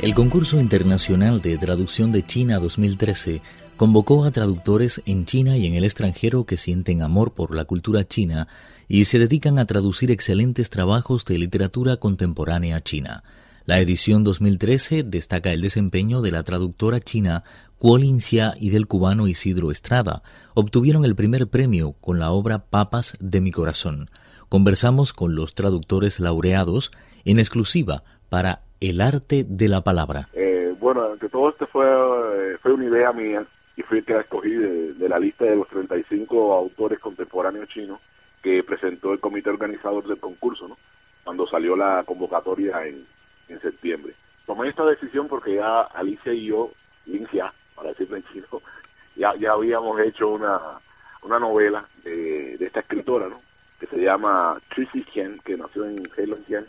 El concurso internacional de traducción de China 2013 convocó a traductores en China y en el extranjero que sienten amor por la cultura china y se dedican a traducir excelentes trabajos de literatura contemporánea china. La edición 2013 destaca el desempeño de la traductora china Kuo Xia y del cubano Isidro Estrada. Obtuvieron el primer premio con la obra Papas de mi corazón. Conversamos con los traductores laureados en exclusiva para el arte de la palabra. Eh, bueno, que todo esto fue, eh, fue una idea mía y fui el que la escogí de, la lista de los 35 autores contemporáneos chinos que presentó el comité organizador del concurso, ¿no? cuando salió la convocatoria en, en septiembre. Tomé esta decisión porque ya Alicia y yo, Lincia, para decirlo en chino, ya, ya habíamos hecho una, una novela de, de esta escritora, ¿no? que se llama Tracy Chen, que nació en Heilongjiang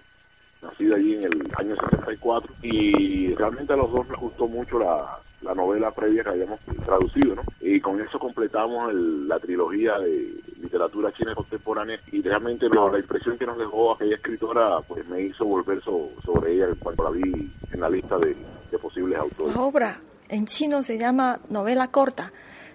nacido allí en el año 64 y realmente a los dos nos gustó mucho la, novela previa que habíamos traducido, ¿no? Y con eso completamos la trilogía de literatura china contemporánea y realmente la impresión que nos dejó aquella escritora pues me hizo volver sobre ella cuando la vi en la lista de, posibles autores. La obra en chino se llama novela corta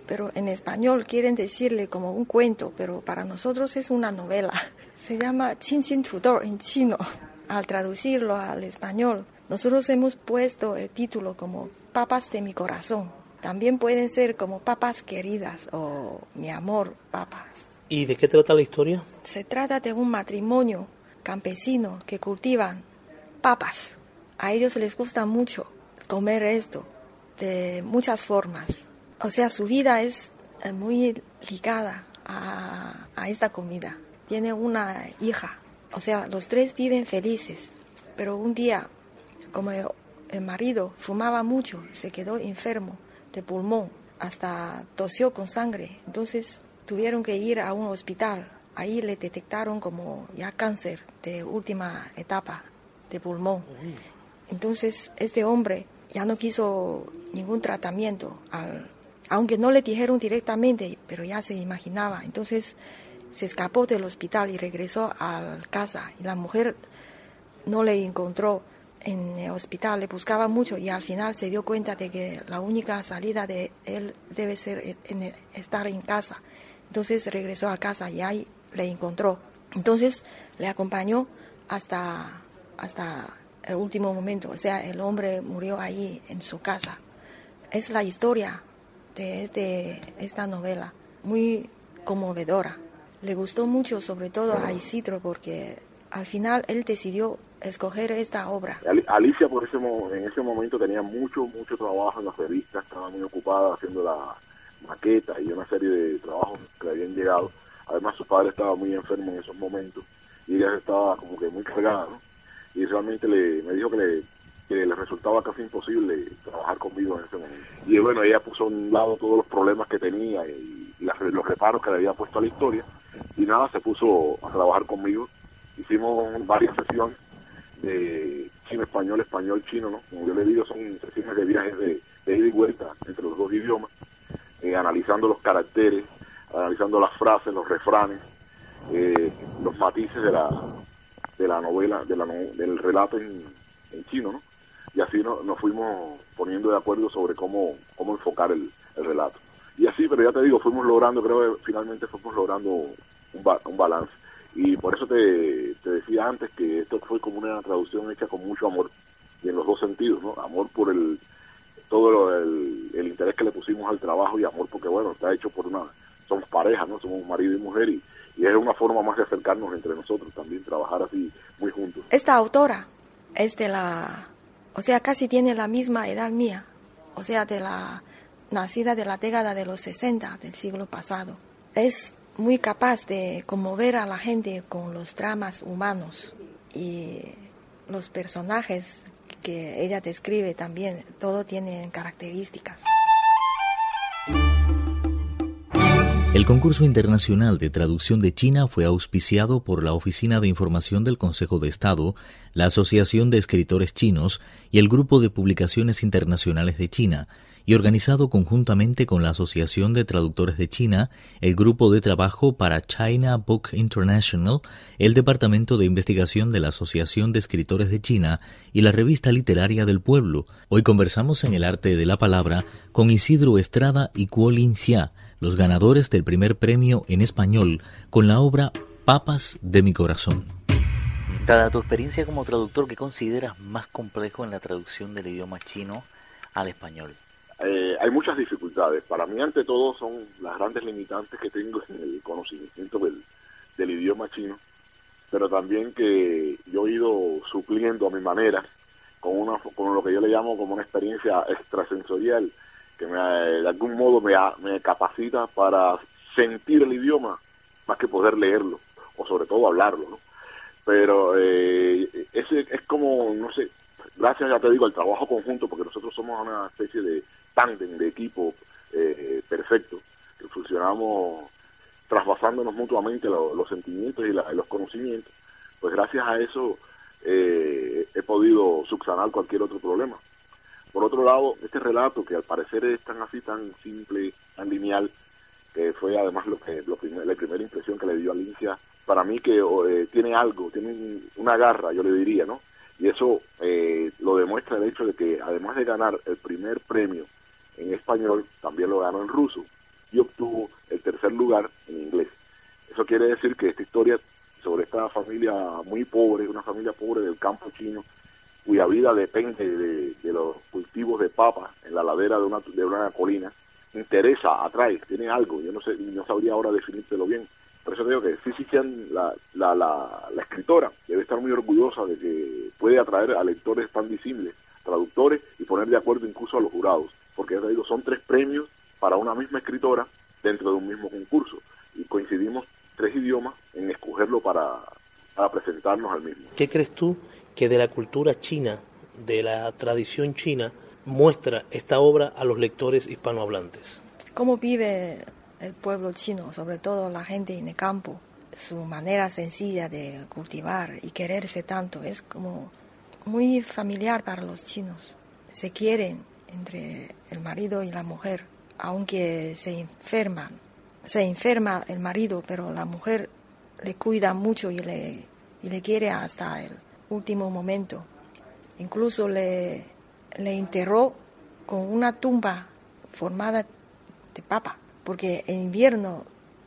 pero en español quieren decirle como un cuento, pero para nosotros es una novela. Se llama Chin Chin Tudor en chino al traducirlo al español, nosotros hemos puesto el título como Papas de mi corazón. También pueden ser como Papas queridas o Mi amor, papas. ¿Y de qué trata la historia? Se trata de un matrimonio campesino que cultivan papas. A ellos les gusta mucho comer esto de muchas formas. O sea, su vida es eh, muy ligada a, a esta comida. Tiene una hija o sea, los tres viven felices, pero un día, como el, marido fumaba mucho, se quedó enfermo de pulmón, hasta tosió con sangre, entonces tuvieron que ir a un hospital. Ahí le detectaron como ya cáncer de última etapa de pulmón. Entonces este hombre ya no quiso ningún tratamiento, aunque no le dijeron directamente, pero ya se imaginaba. Entonces se escapó del hospital y regresó a casa y la mujer no le encontró en el hospital, le buscaba mucho y al final se dio cuenta de que la única salida de él debe ser estar en casa. Entonces regresó a casa y ahí le encontró. Entonces le acompañó hasta, hasta el último momento, o sea, el hombre murió ahí en su casa. Es la historia de, de esta novela, muy conmovedora le gustó mucho, sobre todo a Isidro, porque al final él decidió escoger esta obra. Alicia por ese en ese momento tenía mucho, mucho trabajo en las revistas, estaba muy ocupada haciendo la maqueta y una serie de trabajos que habían llegado. Además su padre estaba muy enfermo en esos momentos y ella estaba como que muy cargada. Y realmente le, me dijo que le, resultaba casi imposible trabajar conmigo en ese momento. Y bueno, ella puso a un lado todos los problemas que tenía y, los reparos que le había puesto a la historia y nada, se puso a trabajar conmigo. Hicimos varias sesiones de chino español, español chino, ¿no? Como yo le digo, son sesiones de viajes de, ida y vuelta entre los dos idiomas, eh, analizando los caracteres, analizando las frases, los refranes, eh, los matices de la, de la novela, de la, del relato en, chino, ¿no? Y así nos fuimos poniendo de acuerdo sobre cómo, cómo enfocar el relato. Y así, pero ya te digo, fuimos logrando, creo que finalmente fuimos logrando un, un balance. Y por eso te, te, decía antes que esto fue como una traducción hecha con mucho amor, y en los dos sentidos, ¿no? Amor por el todo el, el interés que le pusimos al trabajo y amor porque, bueno, está hecho por una, somos pareja, ¿no? Somos marido y mujer y es una forma más de acercarnos entre nosotros también, trabajar así muy juntos. Esta autora es de la, o sea, casi tiene la misma edad mía, o sea, de la nacida de la década de los 60 del siglo pasado. Es muy capaz de conmover a la gente con los dramas humanos y los personajes que ella describe también, todo tienen características. El concurso internacional de traducción de China fue auspiciado por la Oficina de Información del Consejo de Estado, la Asociación de Escritores Chinos y el Grupo de Publicaciones Internacionales de China, y organizado conjuntamente con la Asociación de Traductores de China, el Grupo de Trabajo para China Book International, el Departamento de Investigación de la Asociación de Escritores de China y la Revista Literaria del Pueblo. Hoy conversamos en el arte de la palabra con Isidro Estrada y Kuo Lin Xia, los ganadores del primer premio en español con la obra Papas de mi corazón. Dada tu experiencia como traductor, ¿qué consideras más complejo en la traducción del idioma chino al español? Eh, hay muchas dificultades. Para mí, ante todo, son las grandes limitantes que tengo en el conocimiento del, del idioma chino, pero también que yo he ido supliendo a mi manera con, una, con lo que yo le llamo como una experiencia extrasensorial que me, de algún modo me, me capacita para sentir el idioma más que poder leerlo o sobre todo hablarlo, ¿no? Pero eh, ese es como, no sé, gracias ya te digo al trabajo conjunto, porque nosotros somos una especie de tándem, de equipo eh, perfecto, que funcionamos trasvasándonos mutuamente los sentimientos y, los conocimientos, pues gracias a eso eh, he podido subsanar cualquier otro problema. Por otro lado, este relato, que al parecer es tan así, tan simple, tan lineal, que fue además lo que la primera impresión que le dio Alicia, para mí que eh, tiene algo, tiene una garra, yo le diría, ¿no? Y eso eh, lo demuestra el hecho de que además de ganar el primer premio en español, también lo ganó en ruso y obtuvo el tercer lugar en inglés. Eso quiere decir que esta historia sobre esta familia muy pobre, una familia pobre del campo chino, cuya vida depende de, los cultivos de papa en la ladera de una, de una colina, interesa, atrae, tiene algo, yo no sé, no sabría ahora definírtelo bien. Por eso digo que sí, la, la, la, la, escritora, debe estar muy orgullosa de que puede atraer a lectores tan visibles, traductores, y poner de acuerdo incluso a los jurados. Porque ya digo, son tres premios para una misma escritora dentro de un mismo concurso. Y coincidimos tres idiomas en escogerlo para, para presentarnos al mismo. ¿Qué crees tú que de la cultura china, de la tradición china, muestra esta obra a los lectores hispanohablantes? ¿Cómo vive el pueblo chino, sobre todo la gente en el campo? Su manera sencilla de cultivar y quererse tanto es como muy familiar para los chinos. Se quieren entre el marido y la mujer, aunque se enferman. Se enferma el marido, pero la mujer le cuida mucho y le, y le quiere hasta el último momento. Incluso le, le enterró con una tumba formada de papa, porque en invierno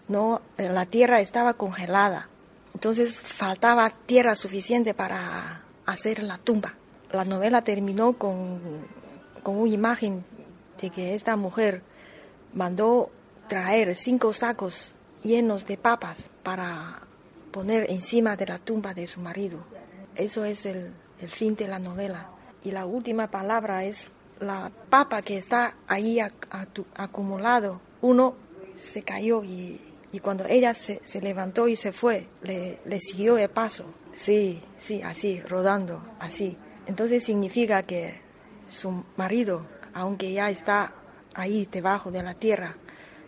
no, la tierra estaba congelada, entonces faltaba tierra suficiente para hacer la tumba. La novela terminó con, con una imagen de que esta mujer mandó traer cinco sacos llenos de papas para poner encima de la tumba de su marido. Eso es el, fin de la novela. Y la última palabra es la papa que está ahí acumulado. Uno se cayó y, cuando ella se, levantó y se fue, le, le siguió el paso. Sí, sí, así, rodando, así. Entonces significa que su marido, aunque ya está ahí debajo de la tierra,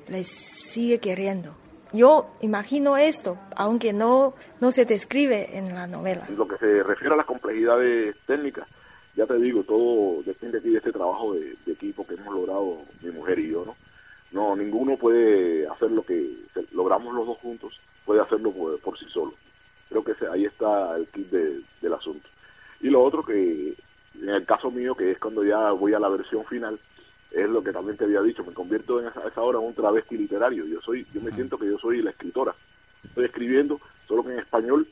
le sigue queriendo. Yo imagino esto, aunque no, no se describe en la novela. Lo que se refiere a las complejidades técnicas, ya te digo, todo depende de este trabajo de, equipo que hemos logrado mi mujer y yo, ¿no? No, ninguno puede hacer lo que logramos los dos juntos, puede hacerlo por, sí solo. Creo que ahí está el kit del asunto. Y lo otro que, en el caso mío, que es cuando ya voy a la versión final, es lo que también te había dicho, me convierto en esa, esa hora en un travesti literario. Yo soy, yo me siento que yo soy la escritora. Estoy escribiendo, solo que en español,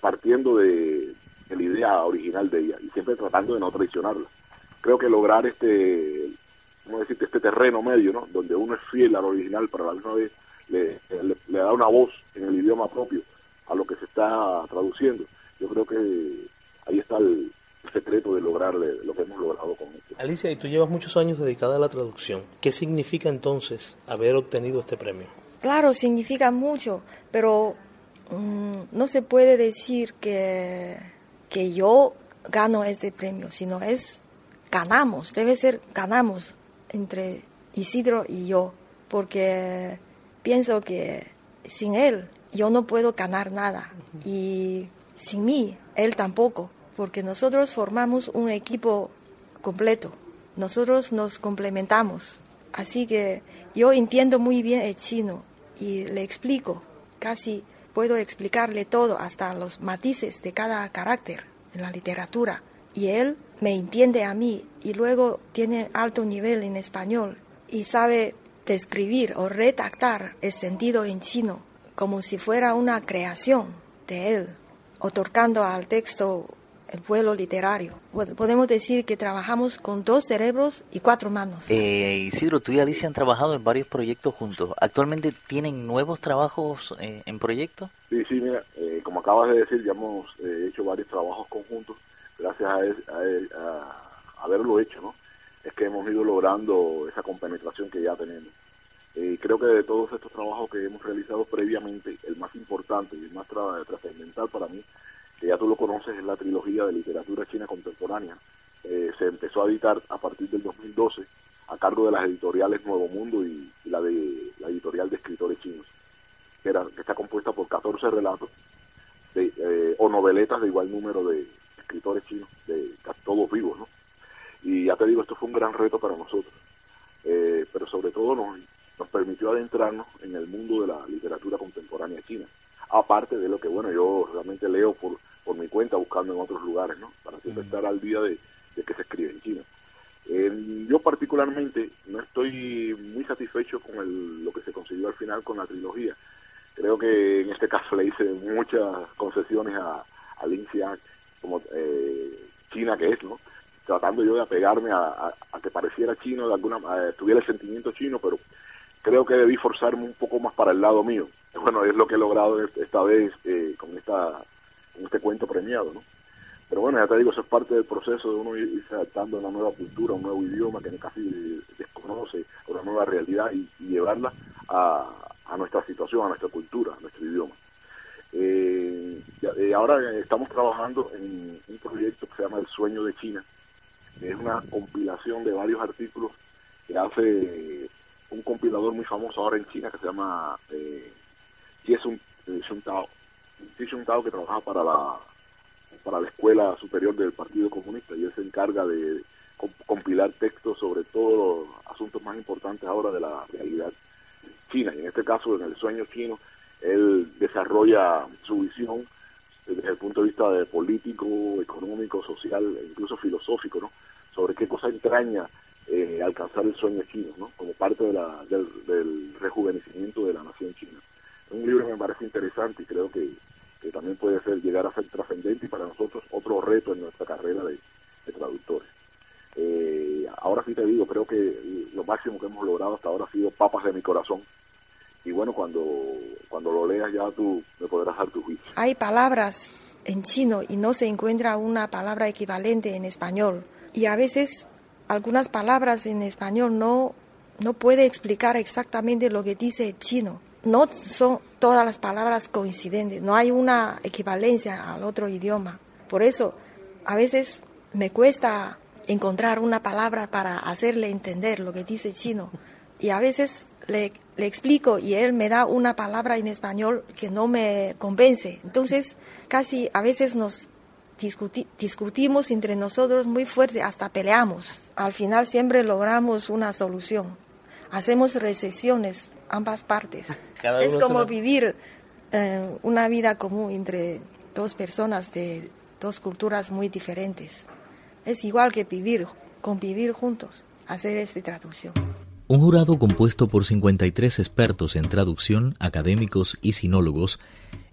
partiendo de, la idea original de ella y siempre tratando de no traicionarla. Creo que lograr este, ¿cómo decirte? este terreno medio, ¿no? Donde uno es fiel al original, pero a la misma vez le, le da una voz en el idioma propio a lo que se está traduciendo. Yo creo que ahí está el, secreto de lograr lo que hemos logrado con esto. Alicia, y tú llevas muchos años dedicada a la traducción. ¿Qué significa entonces haber obtenido este premio? Claro, significa mucho, pero mm, no se puede decir que, que yo gano este premio, sino es ganamos, debe ser ganamos entre Isidro y yo, porque pienso que sin él yo no puedo ganar nada y sin mí él tampoco, porque nosotros formamos un equipo completo, nosotros nos complementamos. Así que yo entiendo muy bien el chino y le explico, casi puedo explicarle todo, hasta los matices de cada carácter en la literatura. Y él me entiende a mí y luego tiene alto nivel en español y sabe describir o redactar el sentido en chino como si fuera una creación de él, otorgando al texto el vuelo literario. Podemos decir que trabajamos con dos cerebros y cuatro manos. Eh, Isidro, tú y Alicia han trabajado en varios proyectos juntos. ¿Actualmente tienen nuevos trabajos eh, en proyectos? Sí, sí, mira, eh, como acabas de decir, ya hemos eh, hecho varios trabajos conjuntos. Gracias a, haberlo hecho, ¿no? Es que hemos ido logrando esa compenetración que ya tenemos. creo que de todos estos trabajos que hemos realizado previamente, el más importante y el más trascendental para mí que ya tú lo conoces, es la trilogía de literatura china contemporánea. Eh, se empezó a editar a partir del 2012 a cargo de las editoriales Nuevo Mundo y, la de la editorial de escritores chinos, que, era, que está compuesta por 14 relatos de, eh, o noveletas de igual número de escritores chinos, de todos vivos, ¿no? Y ya te digo, esto fue un gran reto para nosotros, eh, pero sobre todo nos, nos permitió adentrarnos en el mundo de la literatura contemporánea china, aparte de lo que, bueno, yo realmente leo por por mi cuenta buscando en otros lugares, ¿no? Para siempre estar al día de, que se escribe en China. yo particularmente no estoy muy satisfecho con el, lo que se consiguió al final con la trilogía. Creo que en este caso le hice muchas concesiones a, a Lin como eh, China que es, ¿no? Tratando yo de apegarme a, que pareciera chino, de alguna tuviera el sentimiento chino, pero creo que debí forzarme un poco más para el lado mío. Bueno, es lo que he logrado esta vez eh, con esta este cuento premiado, ¿no? Pero bueno, ya te digo, eso es parte del proceso de uno irse adaptando a una nueva cultura, un nuevo idioma que casi desconoce, una nueva realidad y, llevarla a, nuestra situación, a nuestra cultura, a nuestro idioma. Eh, eh, ahora estamos trabajando en un proyecto que se llama El Sueño de China, es una compilación de varios artículos que hace un compilador muy famoso ahora en China que se llama eh, Jason Tao un Tao que trabaja para la para la Escuela Superior del Partido Comunista y él se encarga de compilar textos sobre todos los asuntos más importantes ahora de la realidad china. Y en este caso, en el sueño chino, él desarrolla su visión desde el punto de vista de político, económico, social e incluso filosófico, ¿no? sobre qué cosa entraña eh, alcanzar el sueño chino, ¿no? como parte de la, del, del rejuvenecimiento de la nación china. Un libro que me parece interesante y creo que que también puede ser llegar a ser trascendente y para nosotros otro reto en nuestra carrera de, traductores. Eh, ahora sí te digo, creo que lo máximo que hemos logrado hasta ahora ha sido Papas de mi corazón. Y bueno, cuando, cuando lo leas ya tú me podrás dar tu juicio. Hay palabras en chino y no se encuentra una palabra equivalente en español. Y a veces algunas palabras en español no, no puede explicar exactamente lo que dice el chino no son todas las palabras coincidentes, no hay una equivalencia al otro idioma. Por eso, a veces me cuesta encontrar una palabra para hacerle entender lo que dice chino. Y a veces le, explico y él me da una palabra en español que no me convence. Entonces, casi a veces nos discutimos entre nosotros muy fuerte, hasta peleamos. Al final siempre logramos una solución. Hacemos recesiones ambas partes. es como vivir eh, una vida común entre dos personas de dos culturas muy diferentes. Es igual que vivir, convivir juntos, hacer esta traducción. Un jurado compuesto por 53 expertos en traducción, académicos y sinólogos,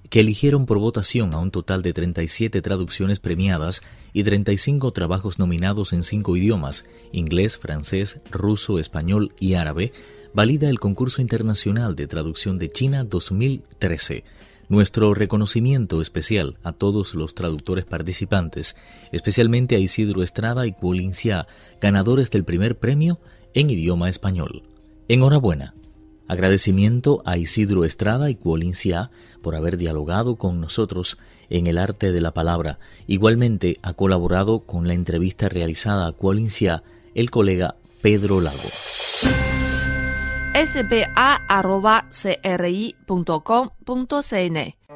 que eligieron por votación a un total de 37 traducciones premiadas y 35 trabajos nominados en cinco idiomas, inglés, francés, ruso, español y árabe, valida el concurso internacional de traducción de China 2013. Nuestro reconocimiento especial a todos los traductores participantes, especialmente a Isidro Estrada y Xia, ganadores del primer premio en idioma español. Enhorabuena. Agradecimiento a Isidro Estrada y Kuolin por haber dialogado con nosotros en el arte de la palabra. Igualmente ha colaborado con la entrevista realizada a Kuolin el colega Pedro Lago. spa.cri.com.cn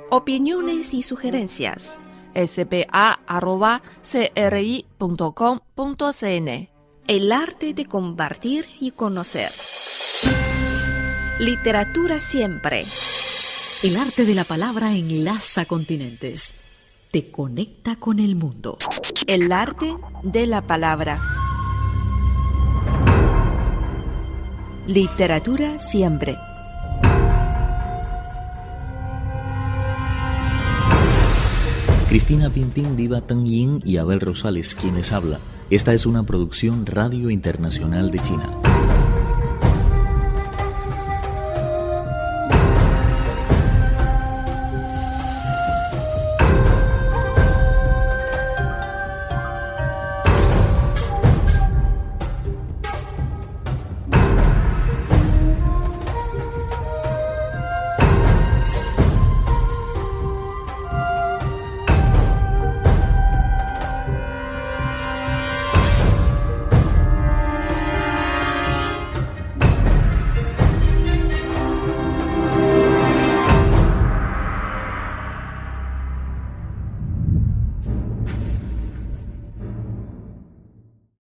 Opiniones y sugerencias. spa.cri.com.cn El arte de compartir y conocer. Literatura siempre. El arte de la palabra enlaza continentes. Te conecta con el mundo. El arte de la palabra. Literatura siempre. Cristina Pimpín, Viva Tang Yin y Abel Rosales, quienes habla. Esta es una producción Radio Internacional de China.